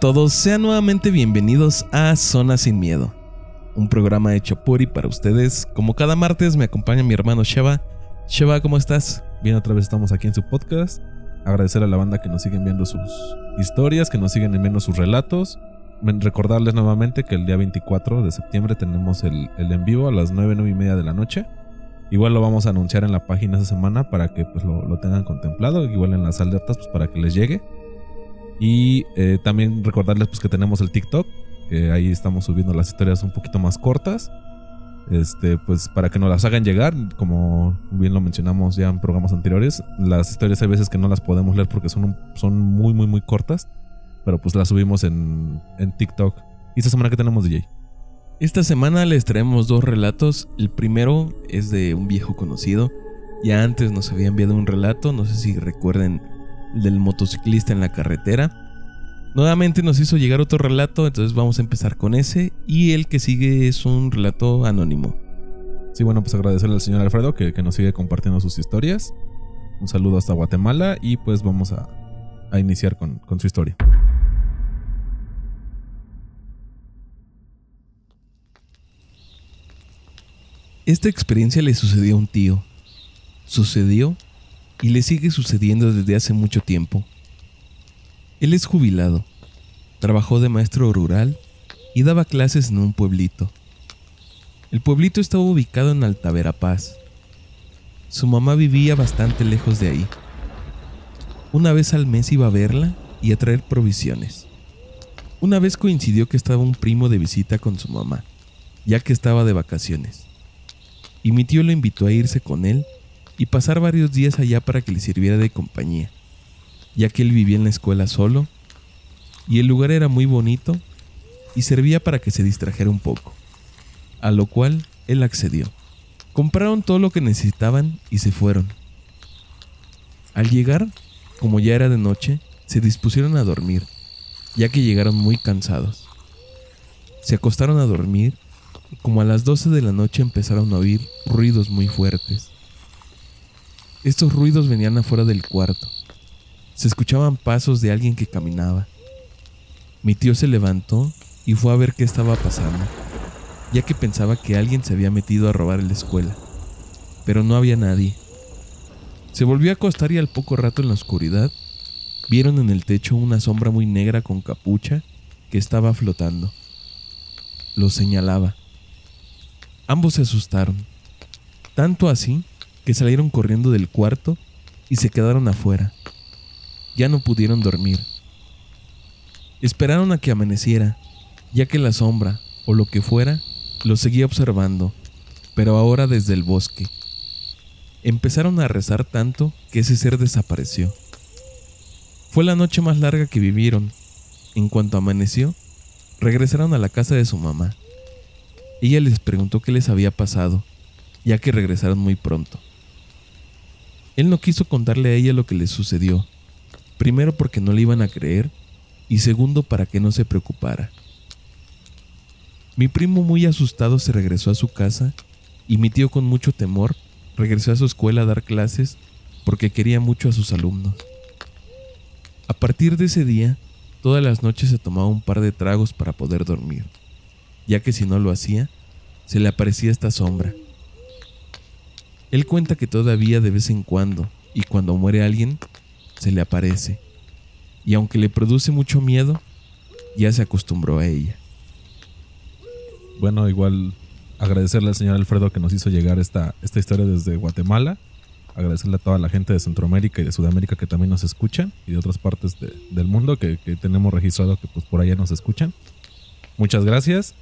Todos, sean nuevamente bienvenidos a Zona Sin Miedo, un programa hecho por y para ustedes. Como cada martes me acompaña mi hermano Sheva. Sheva, ¿cómo estás? Bien, otra vez estamos aquí en su podcast. Agradecer a la banda que nos siguen viendo sus historias, que nos siguen enviando sus relatos. Recordarles nuevamente que el día 24 de septiembre tenemos el, en vivo a las 9, 9 y media de la noche. Igual lo vamos a anunciar en la página esa semana para que pues, lo, lo tengan contemplado. Igual en las alertas pues, para que les llegue. Y eh, también recordarles pues, que tenemos el TikTok, que ahí estamos subiendo las historias un poquito más cortas. Este, pues para que nos las hagan llegar, como bien lo mencionamos ya en programas anteriores, las historias hay veces que no las podemos leer porque son, son muy, muy, muy cortas, pero pues las subimos en, en TikTok. ¿Y esta semana que tenemos, DJ? Esta semana les traemos dos relatos. El primero es de un viejo conocido. Ya antes nos había enviado un relato, no sé si recuerden del motociclista en la carretera. Nuevamente nos hizo llegar otro relato, entonces vamos a empezar con ese. Y el que sigue es un relato anónimo. Sí, bueno, pues agradecerle al señor Alfredo que, nos sigue compartiendo sus historias. Un saludo hasta Guatemala y pues vamos a, iniciar con, con su historia. Esta experiencia le sucedió a un tío. Sucedió y le sigue sucediendo desde hace mucho tiempo. Él es jubilado, trabajó de maestro rural y daba clases en un pueblito. El pueblito estaba ubicado en Altaverapaz. Su mamá vivía bastante lejos de ahí. Una vez al mes iba a verla y a traer provisiones. Una vez coincidió que estaba un primo de visita con su mamá, ya que estaba de vacaciones. Y mi tío lo invitó a irse con él y pasar varios días allá para que le sirviera de compañía, ya que él vivía en la escuela solo y el lugar era muy bonito y servía para que se distrajera un poco, a lo cual él accedió. Compraron todo lo que necesitaban y se fueron. Al llegar, como ya era de noche, se dispusieron a dormir, ya que llegaron muy cansados. Se acostaron a dormir como a las 12 de la noche empezaron a oír ruidos muy fuertes. Estos ruidos venían afuera del cuarto. Se escuchaban pasos de alguien que caminaba. Mi tío se levantó y fue a ver qué estaba pasando, ya que pensaba que alguien se había metido a robar en la escuela, pero no había nadie. Se volvió a acostar y al poco rato en la oscuridad vieron en el techo una sombra muy negra con capucha que estaba flotando. Lo señalaba. Ambos se asustaron, tanto así que salieron corriendo del cuarto y se quedaron afuera. Ya no pudieron dormir. Esperaron a que amaneciera, ya que la sombra, o lo que fuera, los seguía observando, pero ahora desde el bosque. Empezaron a rezar tanto que ese ser desapareció. Fue la noche más larga que vivieron. En cuanto amaneció, regresaron a la casa de su mamá. Ella les preguntó qué les había pasado, ya que regresaron muy pronto. Él no quiso contarle a ella lo que le sucedió, primero porque no le iban a creer y segundo para que no se preocupara. Mi primo muy asustado se regresó a su casa y mi tío con mucho temor regresó a su escuela a dar clases porque quería mucho a sus alumnos. A partir de ese día, todas las noches se tomaba un par de tragos para poder dormir, ya que si no lo hacía, se le aparecía esta sombra él cuenta que todavía de vez en cuando, y cuando muere alguien, se le aparece. Y aunque le produce mucho miedo, ya se acostumbró a ella. Bueno, igual agradecerle al señor Alfredo que nos hizo llegar esta, esta historia desde Guatemala. Agradecerle a toda la gente de Centroamérica y de Sudamérica que también nos escuchan y de otras partes del mundo que, que, tenemos registrado que pues por allá nos escuchan. Muchas gracias.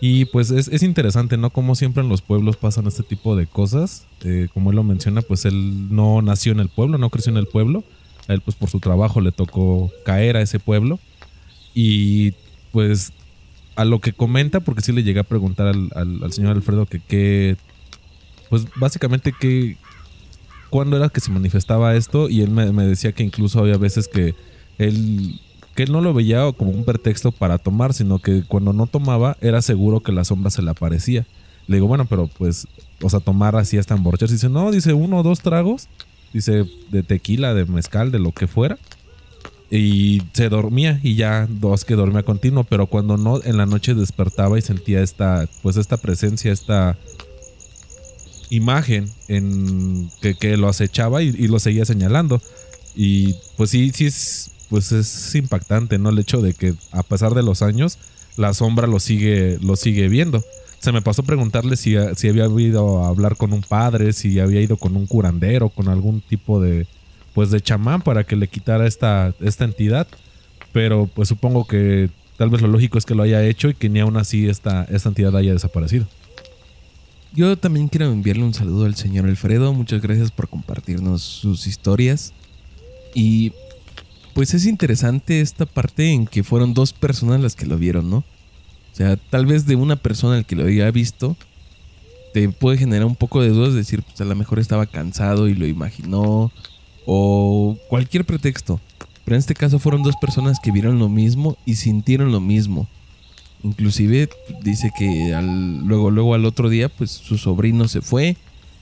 Y pues es, interesante, ¿no? Como siempre en los pueblos pasan este tipo de cosas. Eh, como él lo menciona, pues él no nació en el pueblo, no creció en el pueblo. A él pues por su trabajo le tocó caer a ese pueblo. Y pues a lo que comenta, porque sí le llegué a preguntar al, señor Alfredo que qué, pues básicamente que, cuándo era que se manifestaba esto. Y él me decía que incluso había veces que él él no lo veía como un pretexto para tomar, sino que cuando no tomaba era seguro que la sombra se le aparecía. Le digo, bueno, pero pues, o sea, tomar así hasta emborracharse. Dice, no, dice uno o dos tragos, dice, de tequila, de mezcal, de lo que fuera. y se dormía y ya dos que dormía continuo, pero cuando no en la noche despertaba y sentía esta pues esta presencia, esta imagen en que, lo acechaba y, lo seguía señalando. Y pues sí, sí es pues es impactante, ¿no? El hecho de que a pesar de los años la sombra lo sigue lo sigue viendo. Se me pasó preguntarle si, si había ido a hablar con un padre, si había ido con un curandero, con algún tipo de pues de chamán para que le quitara esta, esta entidad. Pero pues supongo que tal vez lo lógico es que lo haya hecho y que ni aún así esta, esta entidad haya desaparecido. Yo también quiero enviarle un saludo al señor Alfredo. Muchas gracias por compartirnos sus historias. Y pues es interesante esta parte en que fueron dos personas las que lo vieron, ¿no? O sea, tal vez de una persona el que lo había visto, te puede generar un poco de dudas, decir, pues a lo mejor estaba cansado y lo imaginó, o cualquier pretexto. Pero en este caso fueron dos personas que vieron lo mismo y sintieron lo mismo. Inclusive dice que luego, luego al otro día, pues su sobrino se fue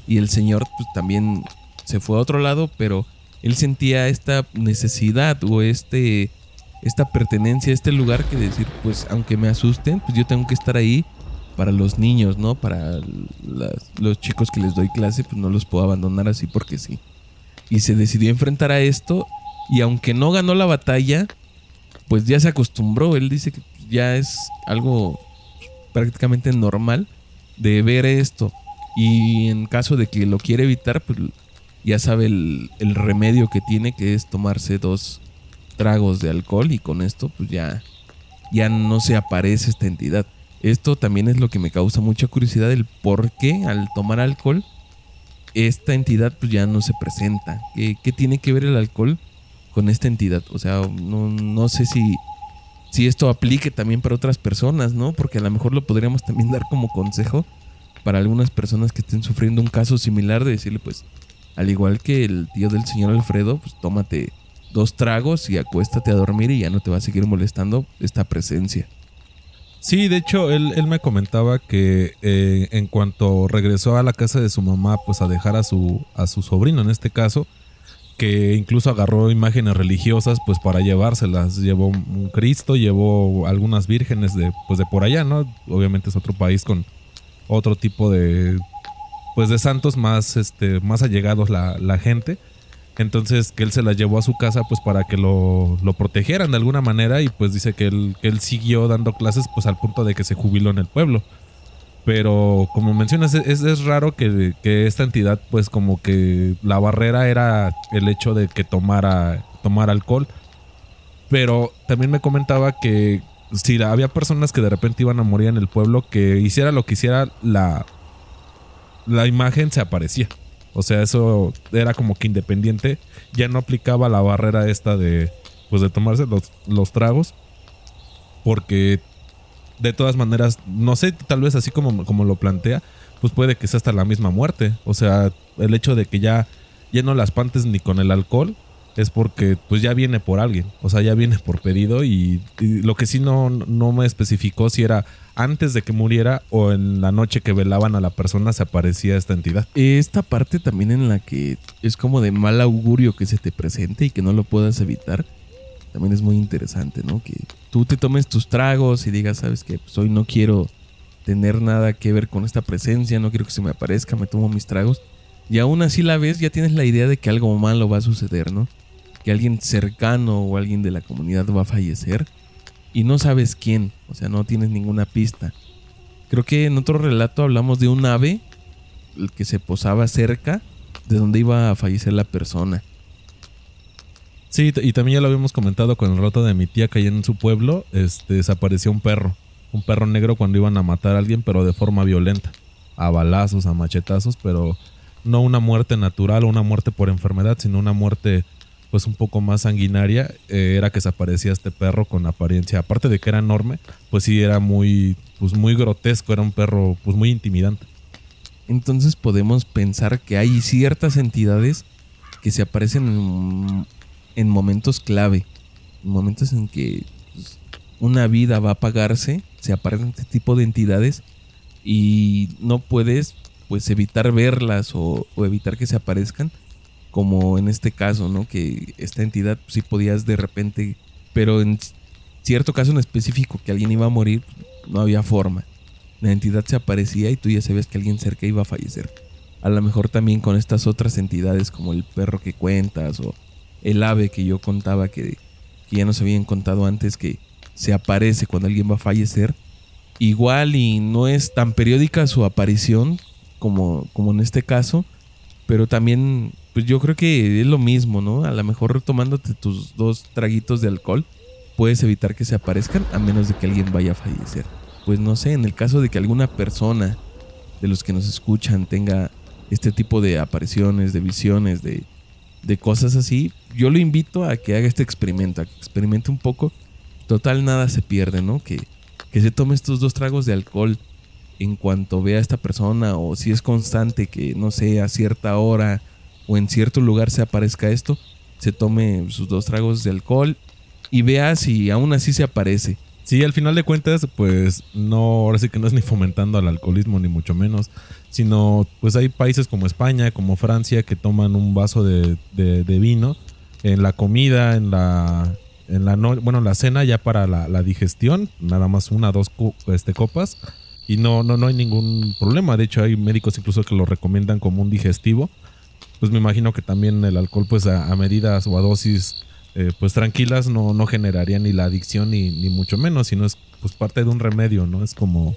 y el señor pues, también se fue a otro lado, pero él sentía esta necesidad o este, esta pertenencia a este lugar que decir, pues aunque me asusten, pues yo tengo que estar ahí para los niños, ¿no? Para los chicos que les doy clase, pues no los puedo abandonar así porque sí y se decidió enfrentar a esto y aunque no ganó la batalla, pues ya se acostumbró. Él dice que ya es algo prácticamente normal de ver esto y en caso de que lo quiere evitar, pues ya sabe el, remedio que tiene que es tomarse dos tragos de alcohol y con esto pues ya, ya no se aparece esta entidad. Esto también es lo que me causa mucha curiosidad, el por qué al tomar alcohol esta entidad pues ya no se presenta. ¿Qué, tiene que ver el alcohol con esta entidad? O sea, no, sé si, si esto aplique también para otras personas, ¿no? Porque a lo mejor lo podríamos también dar como consejo para algunas personas que estén sufriendo un caso similar de decirle pues, al igual que el tío del señor Alfredo, pues tómate dos tragos y acuéstate a dormir y ya no te va a seguir molestando esta presencia. Sí, de hecho, él, él me comentaba que eh, en cuanto regresó a la casa de su mamá, pues a dejar a su, a su sobrino en este caso, que incluso agarró imágenes religiosas pues para llevárselas. Llevó un Cristo, llevó algunas vírgenes de, pues de por allá, ¿no? Obviamente es otro país con otro tipo de, pues de santos más, este, más allegados la, la gente. Entonces que él se la llevó a su casa pues para que lo, lo protegieran de alguna manera y pues dice que él, que él siguió dando clases pues al punto de que se jubiló en el pueblo. Pero como mencionas, es, es raro que, que, esta entidad pues como que la barrera era el hecho de que tomara, tomara alcohol. Pero también me comentaba que si había personas que de repente iban a morir en el pueblo, que hiciera lo que hiciera, la, la imagen se aparecía. O sea, eso era como que independiente. Ya no aplicaba la barrera esta de, pues de tomarse los, los tragos. Porque de todas maneras, no sé, tal vez así como, como lo plantea, pues puede que sea hasta la misma muerte. O sea, el hecho de que ya, ya no las pantes ni con el alcohol, es porque pues ya viene por alguien, o sea, ya viene por pedido y, lo que sí no, no me especificó si era antes de que muriera o en la noche que velaban a la persona se aparecía esta entidad. Esta parte también en la que es como de mal augurio que se te presente y que no lo puedas evitar, también es muy interesante, ¿no? Que tú te tomes tus tragos y digas, sabes que pues hoy no quiero tener nada que ver con esta presencia, no quiero que se me aparezca, me tomo mis tragos. Y aún así la ves, ya tienes la idea de que algo malo va a suceder, ¿no? Alguien cercano o alguien de la comunidad va a fallecer y no sabes quién, o sea, no tienes ninguna pista. Creo que en otro relato hablamos de un ave que se posaba cerca de donde iba a fallecer la persona. Sí, y también ya lo habíamos comentado con el relato de mi tía que allá en su pueblo este, desapareció un perro. Un perro negro cuando iban a matar a alguien, pero de forma violenta. A balazos, a machetazos, pero no una muerte natural o una muerte por enfermedad, sino una muerte pues un poco más sanguinaria eh, era que se aparecía este perro con apariencia, aparte de que era enorme, pues sí era muy, pues muy grotesco, era un perro pues muy intimidante. Entonces podemos pensar que hay ciertas entidades que se aparecen en, momentos clave, en momentos en que pues, una vida va a apagarse, se aparecen este tipo de entidades y no puedes pues evitar verlas o evitar que se aparezcan como en este caso, ¿no? Que esta entidad pues, sí podías de repente, pero en cierto caso en específico que alguien iba a morir, no había forma. La entidad se aparecía y tú ya sabías que alguien cerca iba a fallecer. A lo mejor también con estas otras entidades como el perro que cuentas o el ave que yo contaba que, que ya nos habían contado antes que se aparece cuando alguien va a fallecer. Igual y no es tan periódica su aparición como, como en este caso, pero también pues yo creo que es lo mismo, ¿no? A lo mejor tomándote tus dos traguitos de alcohol puedes evitar que se aparezcan a menos de que alguien vaya a fallecer. Pues no sé, en el caso de que alguna persona de los que nos escuchan tenga este tipo de apariciones, de visiones, de, de cosas así, yo lo invito a que haga este experimento, a que experimente un poco. Total, nada se pierde, ¿no? Que, que se tome estos dos tragos de alcohol en cuanto vea a esta persona o si es constante que, no sé, a cierta hora o en cierto lugar se aparezca esto, se tome sus dos tragos de alcohol y vea si aún así se aparece. Sí, al final de cuentas, pues no, ahora sí que no es ni fomentando al alcoholismo, ni mucho menos, sino pues hay países como España, como Francia, que toman un vaso de, vino en la comida, en la, en la bueno, en la cena ya para la, digestión, nada más una, dos este, copas, y no, no, no hay ningún problema. De hecho, hay médicos incluso que lo recomiendan como un digestivo. Pues me imagino que también el alcohol, pues a medidas o a dosis eh, pues tranquilas no, no generaría ni la adicción ni, ni, mucho menos, sino es pues parte de un remedio, ¿no? Es como,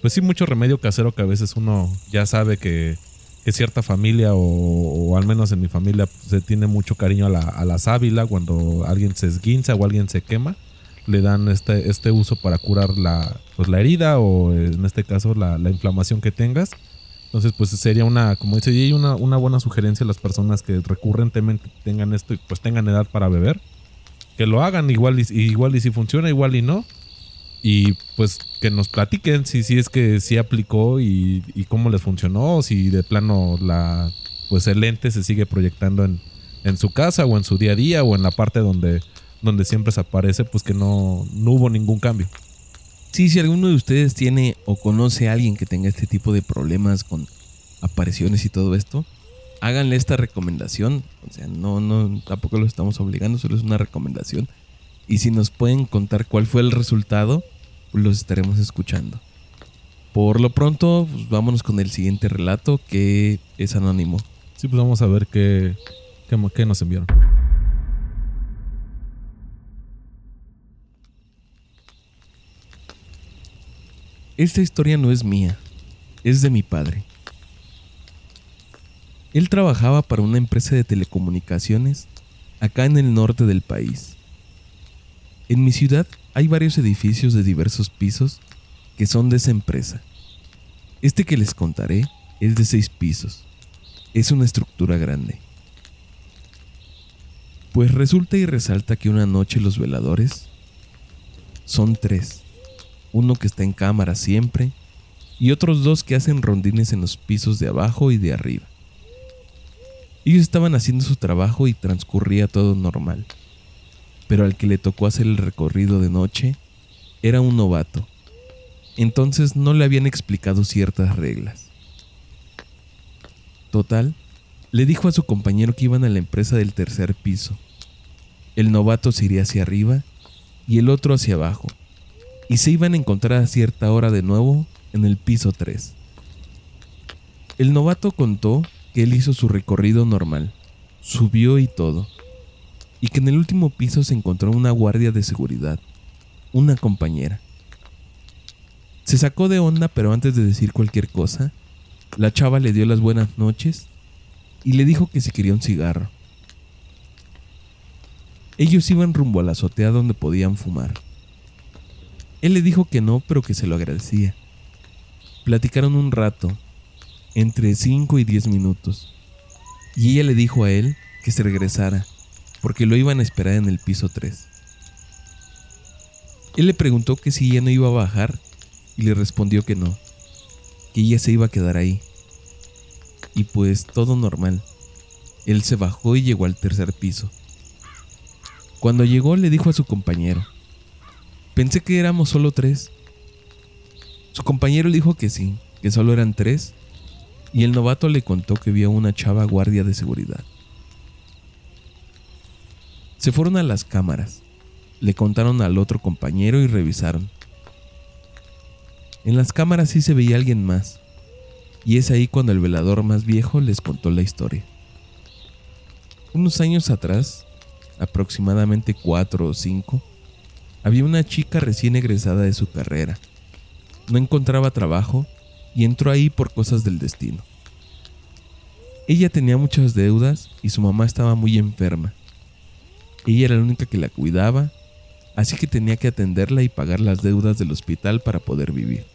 pues sí, mucho remedio casero que a veces uno ya sabe que, que cierta familia o, al menos en mi familia se tiene mucho cariño a la, a la sábila cuando alguien se esguinza o alguien se quema le dan este, este uso para curar la, pues, la herida o en este caso la, la inflamación que tengas entonces, pues sería una, como dice y una, una buena sugerencia a las personas que recurrentemente tengan esto y pues tengan edad para beber. Que lo hagan igual y, igual y si funciona, igual y no. Y pues que nos platiquen si, si es que sí aplicó y, cómo les funcionó, si de plano la pues el lente se sigue proyectando en, en su casa o en su día a día o en la parte donde, donde siempre se aparece, pues que no, no hubo ningún cambio. Sí, si alguno de ustedes tiene o conoce a alguien que tenga este tipo de problemas con apariciones y todo esto, háganle esta recomendación. O sea, no, no, tampoco lo estamos obligando, solo es una recomendación. Y si nos pueden contar cuál fue el resultado, los estaremos escuchando. Por lo pronto, pues vámonos con el siguiente relato que es anónimo. Sí, pues vamos a ver qué, qué, qué nos enviaron. Esta historia no es mía, es de mi padre. Él trabajaba para una empresa de telecomunicaciones acá en el norte del país. En mi ciudad hay varios edificios de diversos pisos que son de esa empresa. Este que les contaré es de seis pisos. Es una estructura grande. Pues resulta y resalta que una noche los veladores son tres uno que está en cámara siempre y otros dos que hacen rondines en los pisos de abajo y de arriba. Ellos estaban haciendo su trabajo y transcurría todo normal, pero al que le tocó hacer el recorrido de noche era un novato, entonces no le habían explicado ciertas reglas. Total, le dijo a su compañero que iban a la empresa del tercer piso. El novato se iría hacia arriba y el otro hacia abajo, y se iban a encontrar a cierta hora de nuevo en el piso 3. El novato contó que él hizo su recorrido normal, subió y todo, y que en el último piso se encontró una guardia de seguridad, una compañera. Se sacó de onda, pero antes de decir cualquier cosa, la chava le dio las buenas noches y le dijo que si quería un cigarro. Ellos iban rumbo a la azotea donde podían fumar. Él le dijo que no, pero que se lo agradecía. Platicaron un rato, entre 5 y 10 minutos, y ella le dijo a él que se regresara, porque lo iban a esperar en el piso 3. Él le preguntó que si ella no iba a bajar, y le respondió que no, que ella se iba a quedar ahí. Y pues todo normal. Él se bajó y llegó al tercer piso. Cuando llegó le dijo a su compañero, Pensé que éramos solo tres. Su compañero dijo que sí, que solo eran tres, y el novato le contó que vio una chava guardia de seguridad. Se fueron a las cámaras, le contaron al otro compañero y revisaron. En las cámaras sí se veía alguien más, y es ahí cuando el velador más viejo les contó la historia. Unos años atrás, aproximadamente cuatro o cinco, había una chica recién egresada de su carrera. No encontraba trabajo y entró ahí por cosas del destino. Ella tenía muchas deudas y su mamá estaba muy enferma. Ella era la única que la cuidaba, así que tenía que atenderla y pagar las deudas del hospital para poder vivir.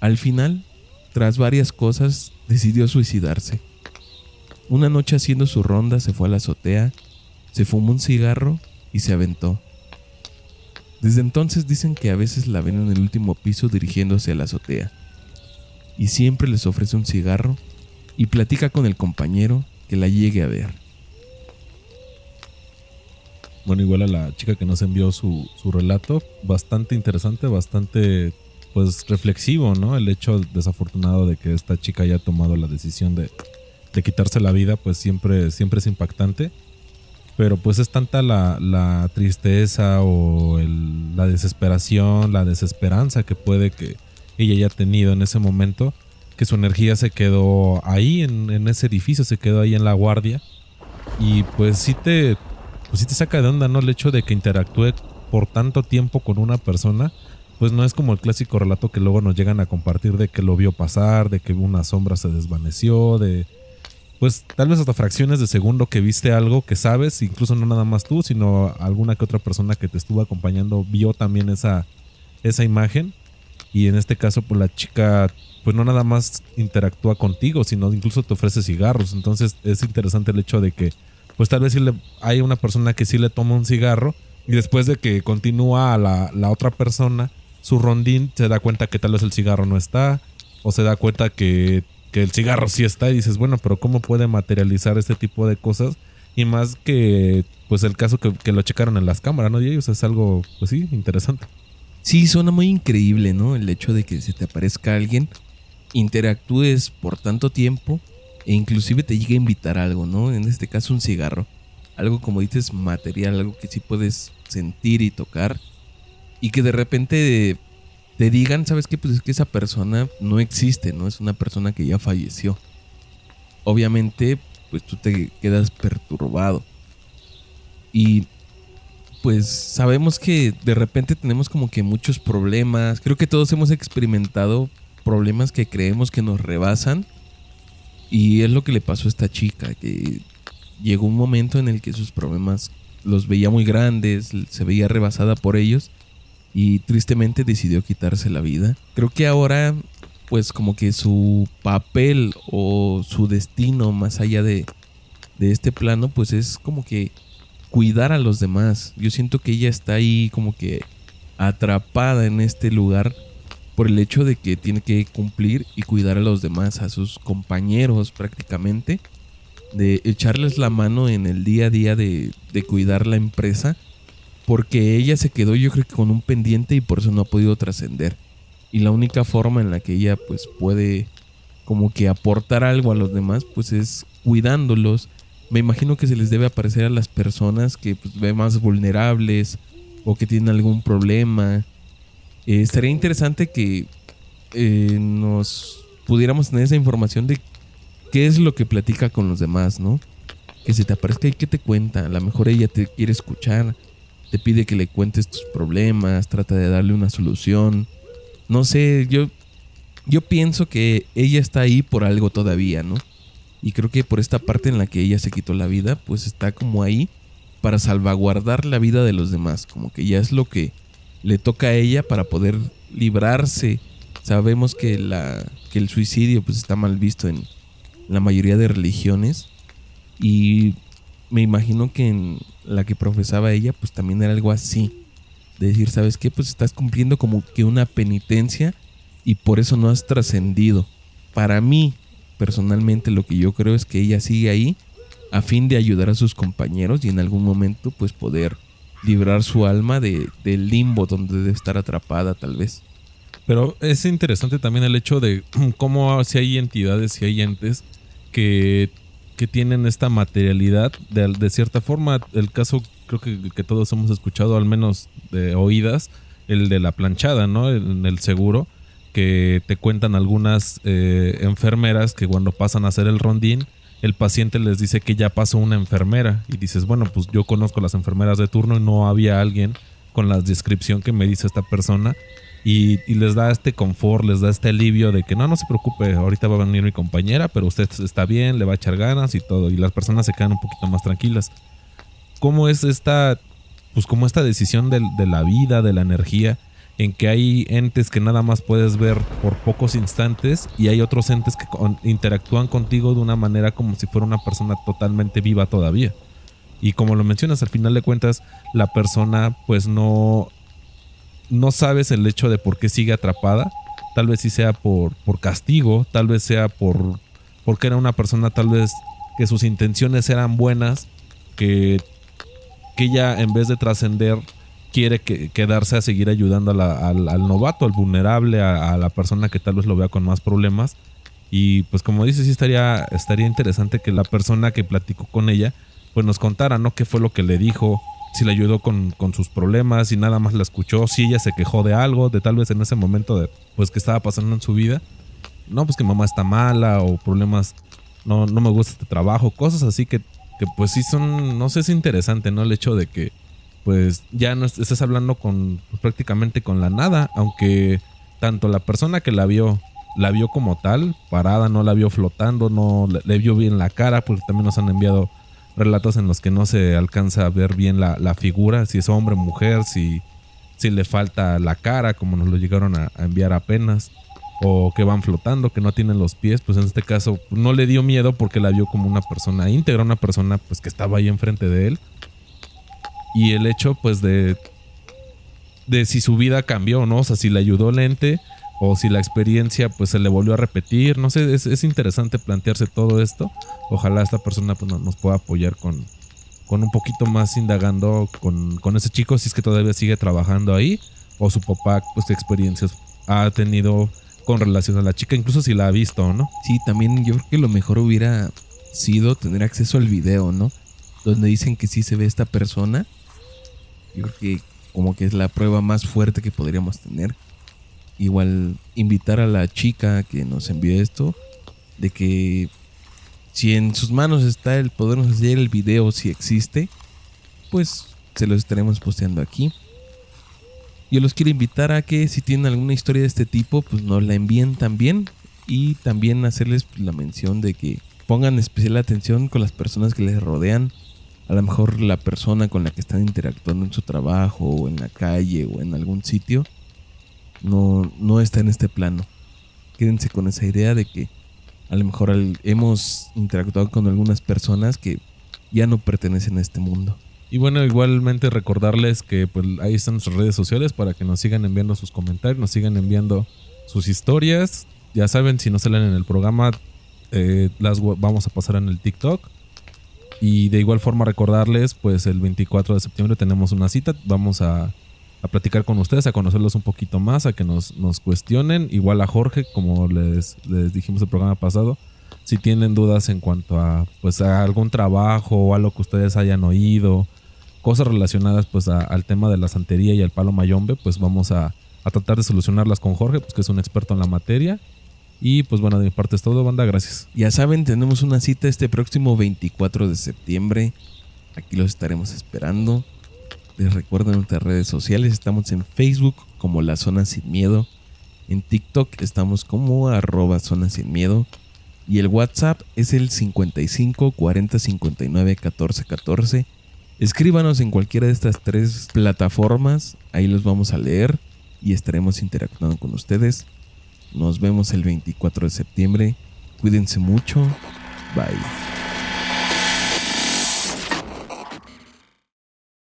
Al final, tras varias cosas, decidió suicidarse. Una noche haciendo su ronda se fue a la azotea, se fumó un cigarro y se aventó. Desde entonces dicen que a veces la ven en el último piso dirigiéndose a la azotea. Y siempre les ofrece un cigarro y platica con el compañero que la llegue a ver. Bueno, igual a la chica que nos envió su, su relato, bastante interesante, bastante pues reflexivo, ¿no? El hecho desafortunado de que esta chica haya tomado la decisión de, de quitarse la vida, pues siempre, siempre es impactante. Pero pues es tanta la, la tristeza o la desesperación, la desesperanza que puede que ella haya tenido en ese momento, que su energía se quedó ahí en, ese edificio, se quedó ahí en la guardia. Y pues sí te, pues sí te saca de onda, ¿no? El hecho de que interactúe por tanto tiempo con una persona, pues no es como el clásico relato que luego nos llegan a compartir de que lo vio pasar, de que una sombra se desvaneció, de pues tal vez hasta fracciones de segundo que viste algo que sabes, incluso no nada más tú, sino alguna que otra persona que te estuvo acompañando vio también esa, esa imagen. Y en este caso, pues la chica pues no nada más interactúa contigo, sino incluso te ofrece cigarros. Entonces es interesante el hecho de que, pues tal vez si le, hay una persona que sí le toma un cigarro y después de que continúa la, la otra persona su rondín, se da cuenta que tal vez el cigarro no está, o se da cuenta que, que el cigarro sí está y dices, bueno, pero ¿cómo puede materializar este tipo de cosas? Y más que, pues el caso que, que lo checaron en las cámaras, ¿no? Y ellos es algo, pues sí, interesante. Sí, suena muy increíble, ¿no? El hecho de que se te aparezca alguien interactúes por tanto tiempo e inclusive te llegue a invitar algo, ¿no? En este caso un cigarro. Algo como dices material, algo que sí puedes sentir y tocar. Y que de repente te digan, ¿sabes qué? Pues es que esa persona no existe, ¿no? Es una persona que ya falleció. Obviamente, pues tú te quedas perturbado. Y pues sabemos que de repente tenemos como que muchos problemas. Creo que todos hemos experimentado problemas que creemos que nos rebasan. Y es lo que le pasó a esta chica, que llegó un momento en el que sus problemas los veía muy grandes, se veía rebasada por ellos y tristemente decidió quitarse la vida. Creo que ahora pues como que su papel o su destino más allá de, de este plano pues es como que cuidar a los demás. Yo siento que ella está ahí como que atrapada en este lugar por el hecho de que tiene que cumplir y cuidar a los demás, a sus compañeros prácticamente, de echarles la mano en el día a día de, cuidar la empresa, porque ella se quedó yo creo que con un pendiente y por eso no ha podido trascender. Y la única forma en la que ella pues puede como que aportar algo a los demás pues es cuidándolos. Me imagino que se les debe aparecer a las personas que pues, ve más vulnerables o que tienen algún problema eh, estaría interesante que eh, nos pudiéramos tener esa información de qué es lo que platica con los demás, ¿no? Que se te aparezca y que te cuenta. A lo mejor ella te quiere escuchar, te pide que le cuentes tus problemas, trata de darle una solución. No sé, yo, yo pienso que ella está ahí por algo todavía, ¿no? Y creo que por esta parte en la que ella se quitó la vida, pues está como ahí para salvaguardar la vida de los demás. Como que ya es lo que le toca a ella para poder librarse. Sabemos que, la, que el suicidio pues está mal visto en la mayoría de religiones y me imagino que en la que profesaba ella pues también era algo así. De decir, ¿sabes qué? Pues estás cumpliendo como que una penitencia y por eso no has trascendido. Para mí, personalmente, lo que yo creo es que ella sigue ahí a fin de ayudar a sus compañeros y en algún momento pues poder librar su alma de, del limbo donde debe estar atrapada tal vez. Pero es interesante también el hecho de cómo si hay entidades, si hay entes que, que tienen esta materialidad, de, de, cierta forma, el caso creo que, que todos hemos escuchado, al menos de oídas, el de la planchada, ¿no? En el seguro, que te cuentan algunas eh, enfermeras que cuando pasan a hacer el rondín, el paciente les dice que ya pasó una enfermera y dices, bueno, pues yo conozco las enfermeras de turno y no había alguien con la descripción que me dice esta persona y, y, les da este confort, les da este alivio de que no, no se preocupe, ahorita va a venir mi compañera, pero usted está bien, le va a echar ganas y todo y las personas se quedan un poquito más tranquilas. ¿Cómo es esta, pues como esta decisión de, de la vida, de la energía? en que hay entes que nada más puedes ver por pocos instantes y hay otros entes que interactúan contigo de una manera como si fuera una persona totalmente viva todavía. Y como lo mencionas, al final de cuentas, la persona pues no, no sabes el hecho de por qué sigue atrapada. Tal vez sí sea por, por castigo, tal vez sea por porque era una persona tal vez que sus intenciones eran buenas, que, que ella en vez de trascender quiere que, quedarse a seguir ayudando al, novato, al vulnerable, a, la persona que tal vez lo vea con más problemas. Y pues como dices, sí estaría, estaría interesante que la persona que platicó con ella, pues nos contara, ¿no? ¿Qué fue lo que le dijo? Si le ayudó con, con, sus problemas, si nada más la escuchó, si ella se quejó de algo, de tal vez en ese momento de, pues que estaba pasando en su vida. No, pues que mamá está mala o problemas, no, no me gusta este trabajo, cosas así que, que pues sí son, no sé, es interesante, ¿no? El hecho de que pues ya no estás hablando con pues, prácticamente con la nada, aunque tanto la persona que la vio la vio como tal, parada, no la vio flotando, no le, vio bien la cara, porque también nos han enviado relatos en los que no se alcanza a ver bien la, figura, si es hombre, mujer, si, si le falta la cara, como nos lo llegaron a, a, enviar apenas, o que van flotando, que no tienen los pies, pues en este caso no le dio miedo porque la vio como una persona íntegra, una persona pues que estaba ahí enfrente de él y el hecho pues de de si su vida cambió, ¿no? O sea, si le ayudó lente o si la experiencia pues se le volvió a repetir, no sé, es, interesante plantearse todo esto. Ojalá esta persona pues, nos pueda apoyar con, con un poquito más indagando con, con, ese chico si es que todavía sigue trabajando ahí o su papá pues qué experiencias ha tenido con relación a la chica, incluso si la ha visto, ¿no? Sí, también yo creo que lo mejor hubiera sido tener acceso al video, ¿no? Donde dicen que sí se ve esta persona yo creo que como que es la prueba más fuerte que podríamos tener. Igual invitar a la chica que nos envió esto de que si en sus manos está el podernos hacer el video si existe, pues se los estaremos posteando aquí. Yo los quiero invitar a que si tienen alguna historia de este tipo, pues nos la envíen también y también hacerles la mención de que pongan especial atención con las personas que les rodean a lo mejor la persona con la que están interactuando en su trabajo o en la calle o en algún sitio no, no está en este plano. Quédense con esa idea de que a lo mejor hemos interactuado con algunas personas que ya no pertenecen a este mundo. Y bueno, igualmente recordarles que pues, ahí están nuestras redes sociales para que nos sigan enviando sus comentarios, nos sigan enviando sus historias. Ya saben, si no salen en el programa, eh, las vamos a pasar en el TikTok y de igual forma recordarles, pues el 24 de septiembre tenemos una cita, vamos a, a platicar con ustedes, a conocerlos un poquito más, a que nos, nos cuestionen. Igual a Jorge, como les, les dijimos el programa pasado, si tienen dudas en cuanto a, pues, algún trabajo o algo que ustedes hayan oído, cosas relacionadas pues al tema de la santería y al palo mayombe, pues vamos a, a tratar de solucionarlas con Jorge, pues que es un experto en la materia. Y pues bueno, de mi parte es todo, banda, gracias. Ya saben, tenemos una cita este próximo 24 de septiembre. Aquí los estaremos esperando. Les recuerdo en nuestras redes sociales, estamos en Facebook como La Zona Sin Miedo. En TikTok estamos como arroba Zona Sin Miedo. Y el WhatsApp es el 55 40 59 14 14. Escríbanos en cualquiera de estas tres plataformas. Ahí los vamos a leer y estaremos interactuando con ustedes. Nos vemos el 24 de septiembre. Cuídense mucho. Bye.